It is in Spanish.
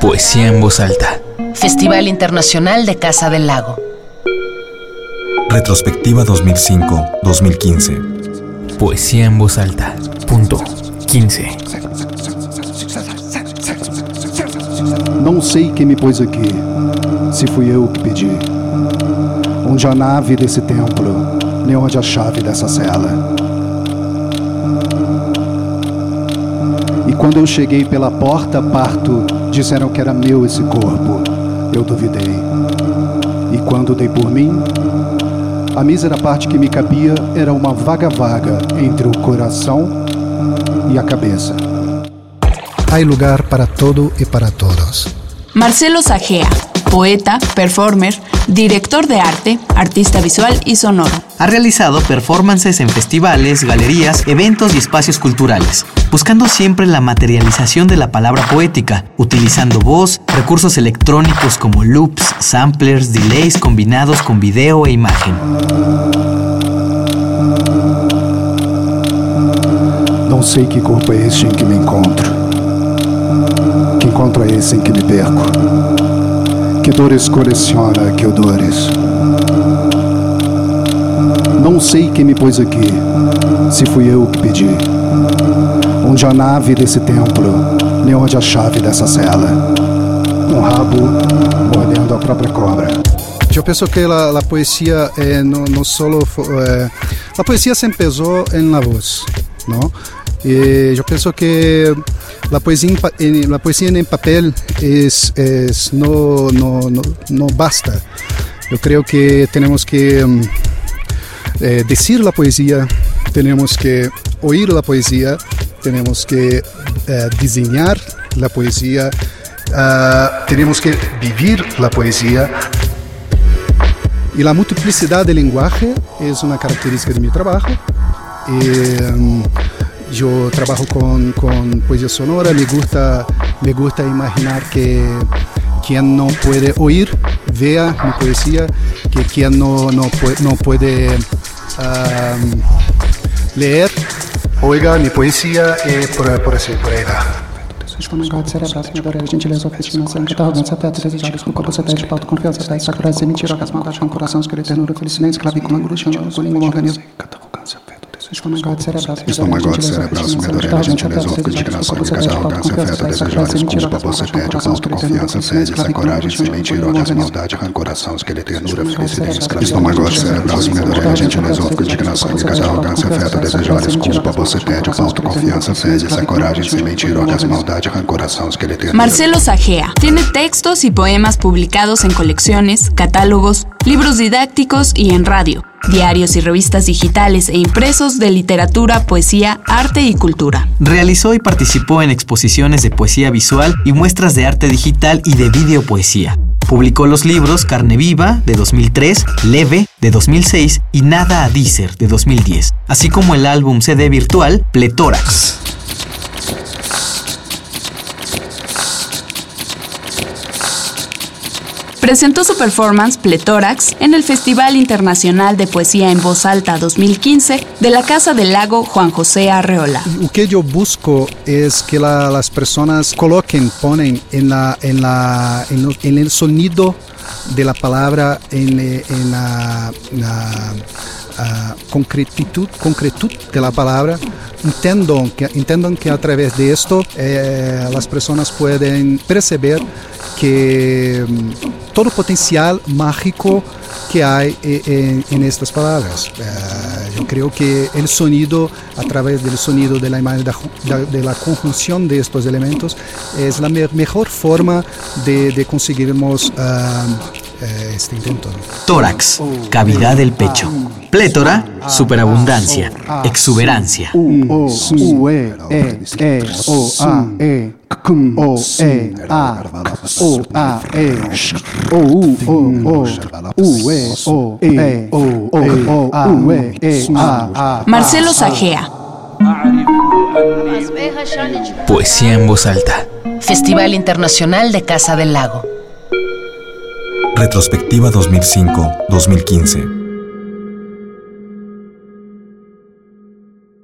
Poesía en voz alta. Festival Internacional de Casa del Lago. Retrospectiva 2005-2015. Poesía en voz alta. Punto 15. Não sei quem me pôs aqui, se fui eu que pedi. Onde a nave desse templo, nem onde a chave dessa cela. Quando eu cheguei pela porta, parto, disseram que era meu esse corpo. Eu duvidei. E quando dei por mim, a mísera parte que me cabia era uma vaga vaga entre o coração e a cabeça. Hay lugar para todo y para todos. Marcelo Sajea, poeta, performer, director de arte, artista visual y sonoro. Ha realizado performances en festivales, galerías, eventos y espacios culturales, buscando siempre la materialización de la palabra poética, utilizando voz, recursos electrónicos como loops, samplers, delays combinados con video e imagen. Não sei que corpo é este em que me encontro. Que encontro é esse em que me perco. Que dores coleciona, que odores. Não sei quem me pôs aqui, se fui eu que pedi. Onde a nave desse templo, nem onde a chave dessa cela. Um rabo mordendo a própria cobra. Yo pienso que la, la poesía eh, no, no solo... eh, la poesía se empezó en la voz, ¿no? Y yo pienso que la poesía en, la poesía en el papel es, es no, no, no, no basta. Yo creo que tenemos que mm, eh, decir la poesía, tenemos que oír la poesía, tenemos que eh, diseñar la poesía, ah, tenemos que vivir la poesía. Y la multiplicidad del lenguaje es una característica de mi trabajo. Eh, yo trabajo con, con poesía sonora, me gusta, me gusta imaginar que quien no puede oír vea mi poesía, que quien no, no, no puede ah, leer oiga mi poesía eh, por, por, así, por ahí va. Escomangado, cerebral, senhora, gentileza, desejados, com corpo, satélite, pauta, confiança, com coração, ternura, felicidade, angústia, engolindo um organismo. Espamagado cerebral, sugadorela, gentileza, orco de graça, amigas, arrogância, afeto, desejáveis, culpa, você pede, autoconfiança, fé, essa coragem, sem mentira, horas, maldade, rancoração, esqueleto, ternura, felicidade, escravidão. Espamagado cerebral, sugadorela, gentileza, orco de graça, amigas, arrogância, afeto, desejáveis, culpa, você pede, autoconfiança, fé, essa coragem, sem mentira, horas, maldade, rancoração, esqueleto, ternura. Marcelo Sajea tiene textos y poemas publicados en colecciones, catálogos, libros didácticos y en radio. Diarios y revistas digitales e impresos de literatura, poesía, arte y cultura. Realizó y participó en exposiciones de poesía visual y muestras de arte digital y de videopoesía. Publicó los libros Carne Viva de 2003, Leve de 2006 y Nada a Dícer de 2010, así como el álbum CD virtual Pletórax. Presentó su performance Pletórax en el Festival Internacional de Poesía en Voz Alta 2015 de la Casa del Lago Juan José Arreola. O que yo busco es que la- las personas coloquen, ponen en, la, en, la, lo- el sonido de la palabra, en, eh, la, la, ah, concretitud, concretud de la palabra, entendan que, que a través de esto eh, las personas pueden perceber que todo potencial mágico que hay eh, en, estas palabras. Eh, yo creo que el sonido, a través del sonido de la imagen, de, la- conjunción de estos elementos, es la me- mejor forma de, de conseguirmos ah, este intento. Tórax, cavidad del pecho. Plétora, superabundancia, exuberancia. Marcelo Sajea, Poesía en voz alta. Festival Internacional de Casa del Lago. Retrospectiva 2005-2015.